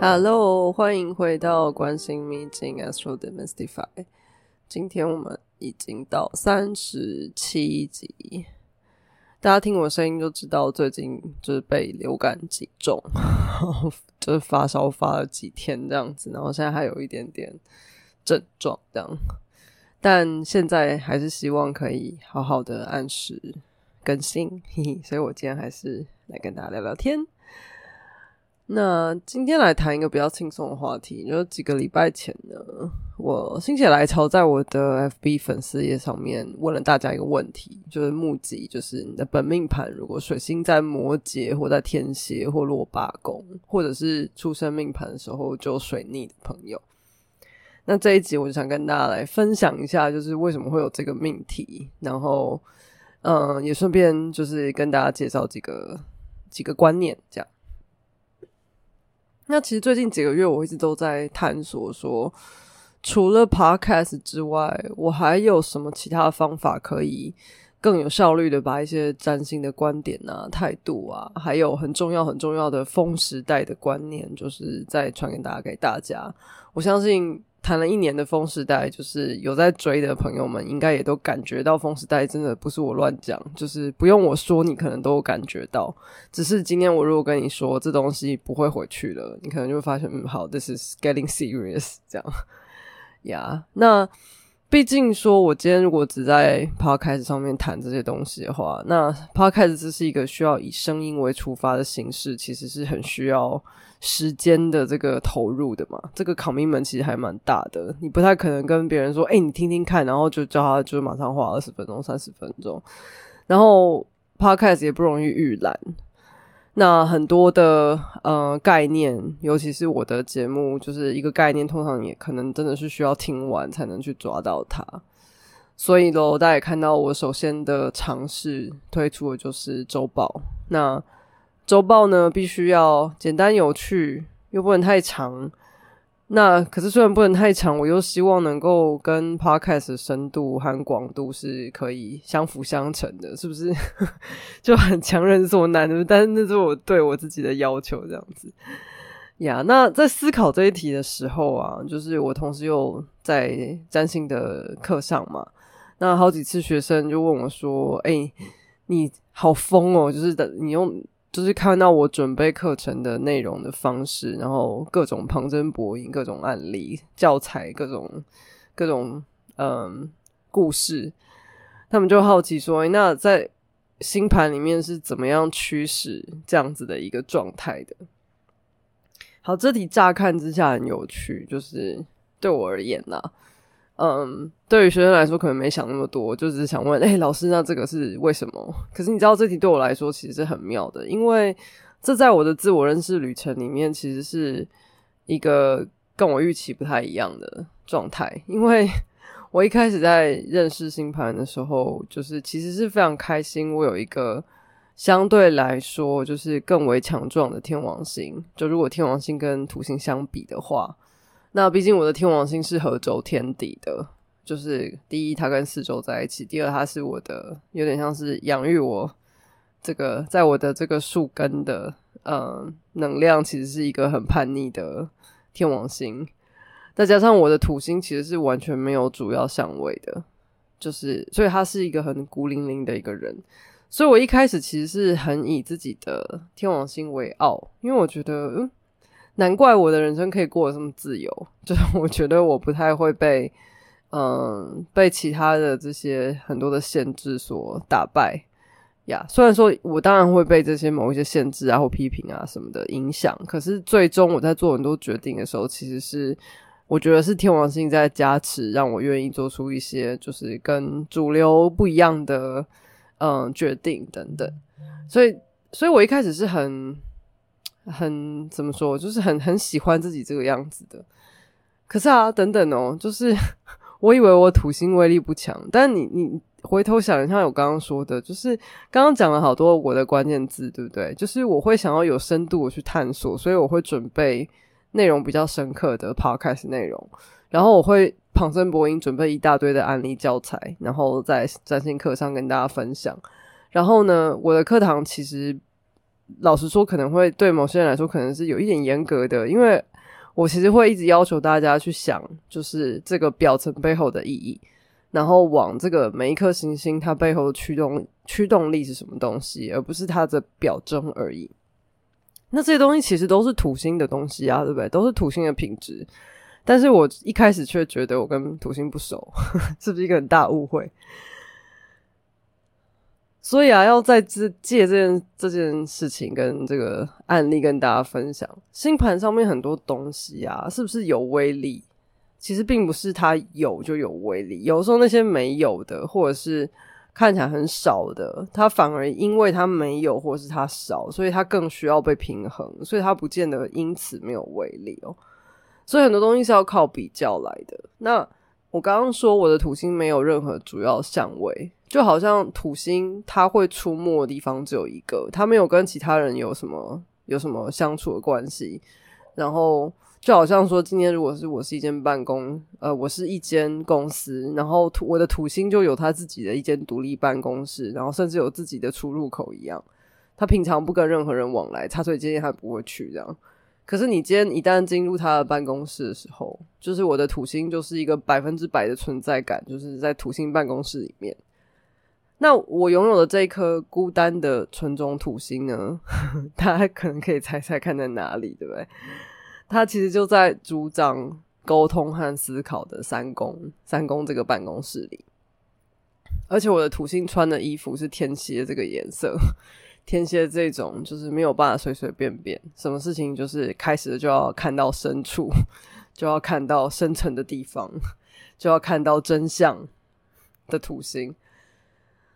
Hello，欢迎回到关心秘境 Astro Demystify。今天我们已经到三十七集，大家听我声音就知道最近就是被流感击中，就是发烧发了几天这样子，然后现在还有一点点症状这样，但现在还是希望可以好好的按时更新，嘿嘿，所以我今天还是来跟大家聊聊天。那今天来谈一个比较轻松的话题，就几个礼拜前呢，我心血来潮在我的 FB 粉丝页上面问了大家一个问题，就是募集，就是你的本命盘如果水星在摩羯或在天蝎或落八宫，或者是出生命盘的时候就水逆的朋友，那这一集我就想跟大家来分享一下，就是为什么会有这个命题，然后嗯，也顺便就是跟大家介绍几个几个观念，这样。那其实最近几个月，我一直都在探索说，除了 podcast 之外，我还有什么其他方法可以更有效率的把一些占星的观点啊、态度啊，还有很重要很重要的风时代的观念，就是再传给大家给大家。我相信。谈了一年的风时代，就是有在追的朋友们，应该也都感觉到风时代真的不是我乱讲，就是不用我说，你可能都感觉到。只是今天我如果跟你说这东西不会回去了，你可能就会发现，嗯，好，this is getting serious，这样呀。那毕竟说，我今天如果只在 podcast 上面谈这些东西的话，那 podcast 这是一个需要以声音为出发的形式，其实是很需要。时间的这个投入的嘛，这个考明门其实还蛮大的，你不太可能跟别人说，哎，你听听看，然后就叫他就马上花二十分钟、三十分钟，然后 podcast 也不容易预览，那很多的呃概念，尤其是我的节目，就是一个概念，通常也可能真的是需要听完才能去抓到它，所以喽，大家也看到我首先的尝试推出的就是周报，那。周报呢，必须要简单有趣，又不能太长。那可是虽然不能太长，我又希望能够跟 podcast 深度和广度是可以相辅相成的，是不是？就很强人所难的，但是那是我对我自己的要求，这样子呀。那在思考这一题的时候啊，就是我同时又在占星的课上嘛，那好几次学生就问我说：“哎，你好疯哦！”就是的，你用。就是看到我准备课程的内容的方式，然后各种旁征博引、各种案例、教材、各种各种嗯故事，他们就好奇说：“那在星盘里面是怎么样驱使这样子的一个状态的？”好，这题乍看之下很有趣，就是对我而言呐。嗯，对于学生来说，可能没想那么多，就只是想问：哎，老师，那这个是为什么？可是你知道，这题对我来说其实是很妙的，因为这在我的自我认识旅程里面，其实是一个跟我预期不太一样的状态。因为 我一开始在认识星盘的时候，就是其实是非常开心，我有一个相对来说就是更为强壮的天王星。就如果天王星跟土星相比的话。那毕竟我的天王星是合轴天底的，就是第一，它跟四周在一起；第二，它是我的有点像是养育我这个在我的这个树根的呃能量，其实是一个很叛逆的天王星。再加上我的土星其实是完全没有主要相位的，就是所以他是一个很孤零零的一个人。所以我一开始其实是很以自己的天王星为傲，因为我觉得嗯。难怪我的人生可以过得这么自由，就是我觉得我不太会被，嗯，被其他的这些很多的限制所打败呀。虽然说我当然会被这些某一些限制啊或批评啊什么的影响，可是最终我在做很多决定的时候，其实是我觉得是天王星在加持，让我愿意做出一些就是跟主流不一样的嗯决定等等。所以，所以我一开始是很。很怎么说，就是很很喜欢自己这个样子的。可是啊，等等哦，就是 我以为我土星威力不强，但你你回头想一下，我刚刚说的，就是刚刚讲了好多我的关键字，对不对？就是我会想要有深度的去探索，所以我会准备内容比较深刻的 podcast 内容，然后我会旁征博引，准备一大堆的案例教材，然后在占星课上跟大家分享。然后呢，我的课堂其实。老实说，可能会对某些人来说可能是有一点严格的，因为我其实会一直要求大家去想，就是这个表层背后的意义，然后往这个每一颗行星它背后的驱动驱动力是什么东西，而不是它的表征而已。那这些东西其实都是土星的东西啊，对不对？都是土星的品质。但是我一开始却觉得我跟土星不熟，是不是一个很大误会？所以啊，要在这借这件这件事情跟这个案例跟大家分享，星盘上面很多东西啊，是不是有威力？其实并不是它有就有威力，有时候那些没有的，或者是。看起来很少的，它反而因为它没有，或是它少，所以它更需要被平衡，所以它不见得因此没有威力哦。所以很多东西是要靠比较来的。那我刚刚说我的土星没有任何主要相位，就好像土星它会出没的地方只有一个，它没有跟其他人有什么有什么相处的关系，然后。就好像说，今天如果是我是一间办公，呃，我是一间公司，然后土我的土星就有他自己的一间独立办公室，然后甚至有自己的出入口一样。他平常不跟任何人往来，他所以今天他不会去这样。可是你今天一旦进入他的办公室的时候，就是我的土星就是一个百分之百的存在感，就是在土星办公室里面。那我拥有的这一颗孤单的纯种土星呢？大家可能可以猜猜看在哪里，对不对？他其实就在主掌沟通和思考的三宫，三宫这个办公室里。而且我的土星穿的衣服是天蝎这个颜色，天蝎这种就是没有办法随随便便，什么事情就是开始就要看到深处，就要看到深层的地方，就要看到真相的土星。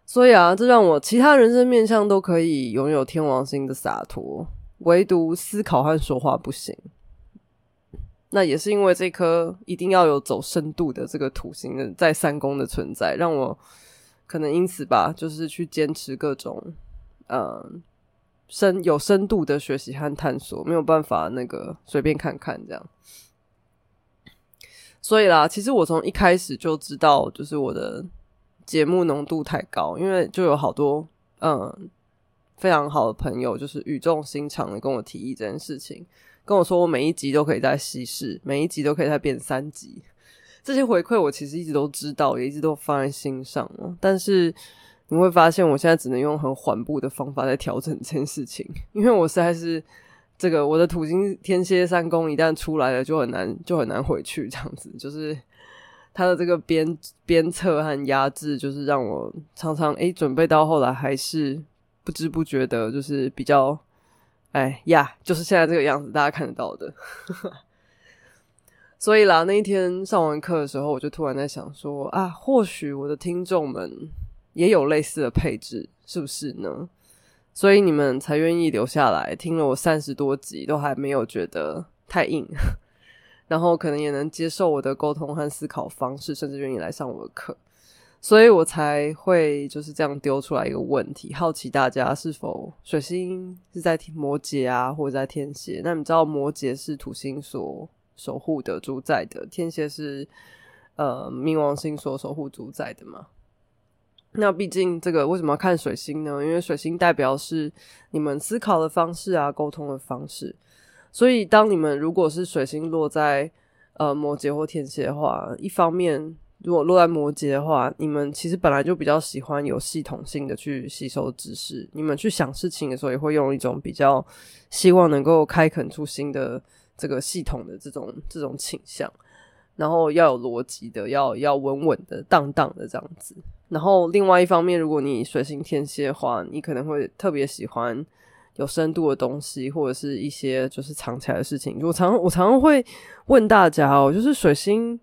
所以啊，这让我其他人生面相都可以拥有天王星的洒脱，唯独思考和说话不行。那也是因为这颗一定要有走深度的这个土星的在三宫的存在，让我可能因此吧，就是去坚持各种嗯深有深度的学习和探索，没有办法那个随便看看这样。所以啦，其实我从一开始就知道，就是我的节目浓度太高，因为就有好多嗯非常好的朋友，就是语重心长的跟我提议这件事情。跟我说，我每一集都可以再稀释，每一集都可以再变三集。这些回馈我其实一直都知道，也一直都放在心上了。但是你会发现，我现在只能用很缓步的方法在调整这件事情，因为我实在是这个我的土星天蝎三宫一旦出来了，就很难就很难回去。这样子，就是他的这个鞭鞭策和压制，就是让我常常诶准备到后来还是不知不觉的，就是比较。哎呀，就是现在这个样子，大家看得到的。所以啦，那一天上完课的时候，我就突然在想说啊，或许我的听众们也有类似的配置，是不是呢？所以你们才愿意留下来听了我三十多集，都还没有觉得太硬，然后可能也能接受我的沟通和思考方式，甚至愿意来上我的课。所以我才会就是这样丢出来一个问题，好奇大家是否水星是在摩羯啊，或者在天蝎？那你知道摩羯是土星所守护的主宰的，天蝎是呃冥王星所守护主宰的吗？那毕竟这个为什么要看水星呢？因为水星代表是你们思考的方式啊，沟通的方式。所以当你们如果是水星落在呃摩羯或天蝎的话，一方面。如果落在摩羯的话，你们其实本来就比较喜欢有系统性的去吸收知识。你们去想事情的时候，也会用一种比较希望能够开垦出新的这个系统的这种这种倾向。然后要有逻辑的，要要稳稳的、当当的这样子。然后另外一方面，如果你水星天蝎的话，你可能会特别喜欢有深度的东西，或者是一些就是藏起来的事情。我常我常常会问大家哦，就是水星。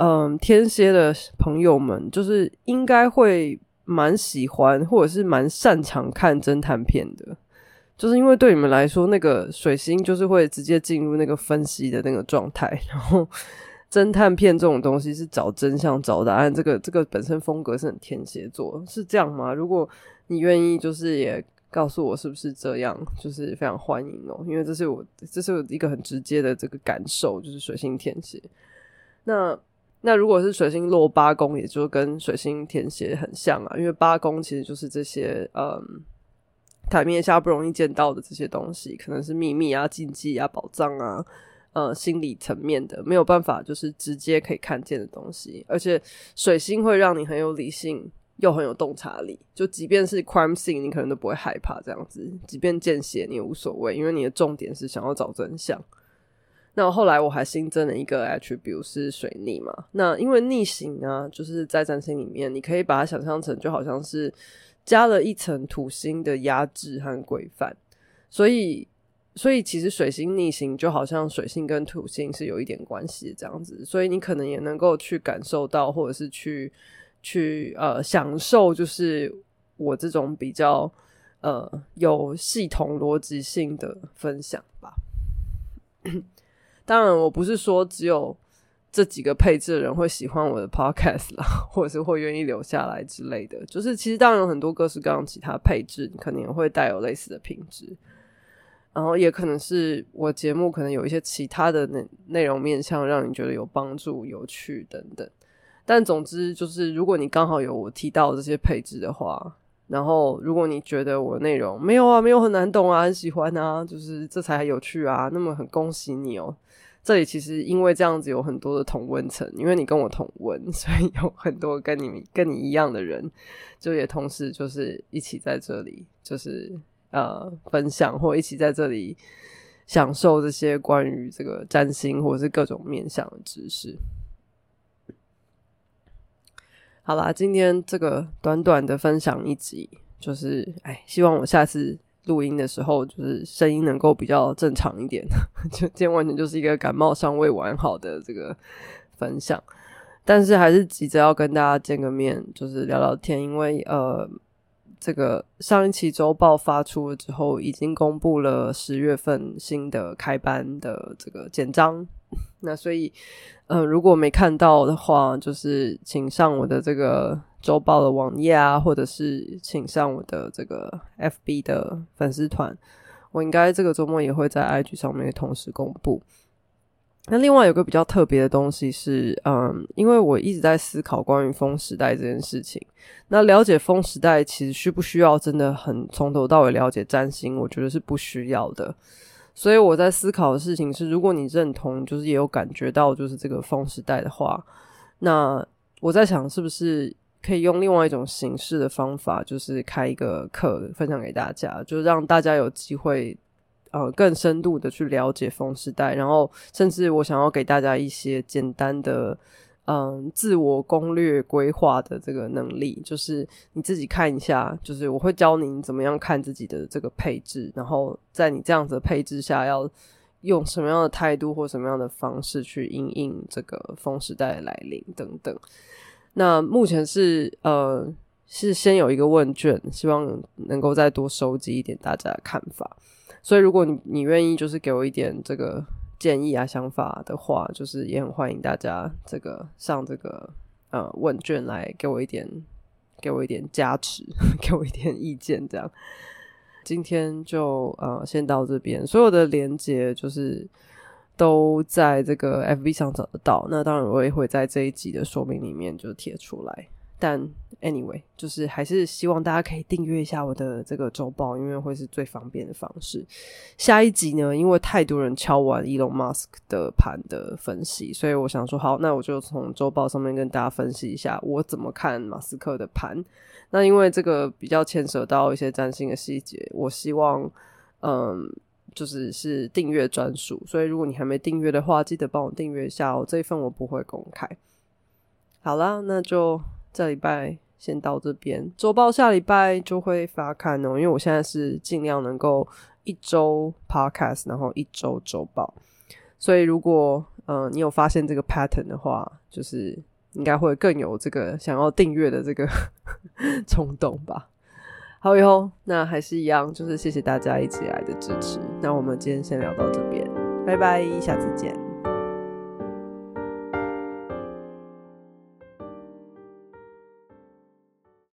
嗯，天蝎的朋友们就是应该会蛮喜欢，或者是蛮擅长看侦探片的，就是因为对你们来说，那个水星就是会直接进入那个分析的那个状态，然后侦探片这种东西是找真相、找答案，这个这个本身风格是很天蝎座，是这样吗？如果你愿意，就是也告诉我是不是这样，就是非常欢迎哦，因为这是我这是我一个很直接的这个感受，就是水星天蝎，那。那如果是水星落八宫，也就跟水星天蝎很像啊，因为八宫其实就是这些嗯台面下不容易见到的这些东西，可能是秘密啊、禁忌啊、宝藏啊，呃，心理层面的没有办法就是直接可以看见的东西。而且水星会让你很有理性，又很有洞察力。就即便是 crime scene，你可能都不会害怕这样子；即便见血，你也无所谓，因为你的重点是想要找真相。那后来我还新增了一个 attribute 是水逆嘛？那因为逆行啊，就是在占星里面，你可以把它想象成就好像是加了一层土星的压制和规范，所以所以其实水星逆行就好像水星跟土星是有一点关系这样子，所以你可能也能够去感受到，或者是去去呃享受，就是我这种比较呃有系统逻辑性的分享吧。当然，我不是说只有这几个配置的人会喜欢我的 podcast 啦，或者是会愿意留下来之类的。就是其实当然有很多各式各样其他配置，可能也会带有类似的品质。然后也可能是我节目可能有一些其他的内内容面向，让你觉得有帮助、有趣等等。但总之就是，如果你刚好有我提到这些配置的话，然后如果你觉得我内容没有啊，没有很难懂啊，很喜欢啊，就是这才有趣啊，那么很恭喜你哦。这里其实因为这样子有很多的同温层，因为你跟我同温，所以有很多跟你跟你一样的人，就也同时就是一起在这里，就是呃分享或一起在这里享受这些关于这个占星或者是各种面向的知识。好啦，今天这个短短的分享一集，就是哎，希望我下次。录音的时候，就是声音能够比较正常一点。就今天完全就是一个感冒尚未完好的这个分享，但是还是急着要跟大家见个面，就是聊聊天。因为呃，这个上一期周报发出了之后，已经公布了十月份新的开班的这个简章。那所以，呃，如果没看到的话，就是请上我的这个。周报的网页啊，或者是请上我的这个 FB 的粉丝团，我应该这个周末也会在 IG 上面同时公布。那另外有个比较特别的东西是，嗯，因为我一直在思考关于风时代这件事情。那了解风时代其实需不需要真的很从头到尾了解占星？我觉得是不需要的。所以我在思考的事情是，如果你认同，就是也有感觉到就是这个风时代的话，那我在想是不是。可以用另外一种形式的方法，就是开一个课分享给大家，就让大家有机会呃更深度的去了解风时代，然后甚至我想要给大家一些简单的嗯自我攻略规划的这个能力，就是你自己看一下，就是我会教您怎么样看自己的这个配置，然后在你这样子的配置下，要用什么样的态度或什么样的方式去应应这个风时代的来临等等。那目前是呃是先有一个问卷，希望能够再多收集一点大家的看法。所以如果你你愿意就是给我一点这个建议啊想法的话，就是也很欢迎大家这个上这个呃问卷来给我一点给我一点加持，给我一点意见。这样今天就呃先到这边，所有的连接就是。都在这个 FB 上找得到，那当然我也会在这一集的说明里面就贴出来。但 anyway，就是还是希望大家可以订阅一下我的这个周报，因为会是最方便的方式。下一集呢，因为太多人敲完 Elon Musk 的盘的分析，所以我想说，好，那我就从周报上面跟大家分析一下我怎么看马斯克的盘。那因为这个比较牵涉到一些占星的细节，我希望，嗯。就是是订阅专属，所以如果你还没订阅的话，记得帮我订阅一下哦。这一份我不会公开。好啦，那就这礼拜先到这边，周报下礼拜就会发刊哦。因为我现在是尽量能够一周 podcast，然后一周周报，所以如果嗯你有发现这个 pattern 的话，就是应该会更有这个想要订阅的这个 冲动吧。好以后，那还是一样，就是谢谢大家一直以来的支持。那我们今天先聊到这边，拜拜，下次见。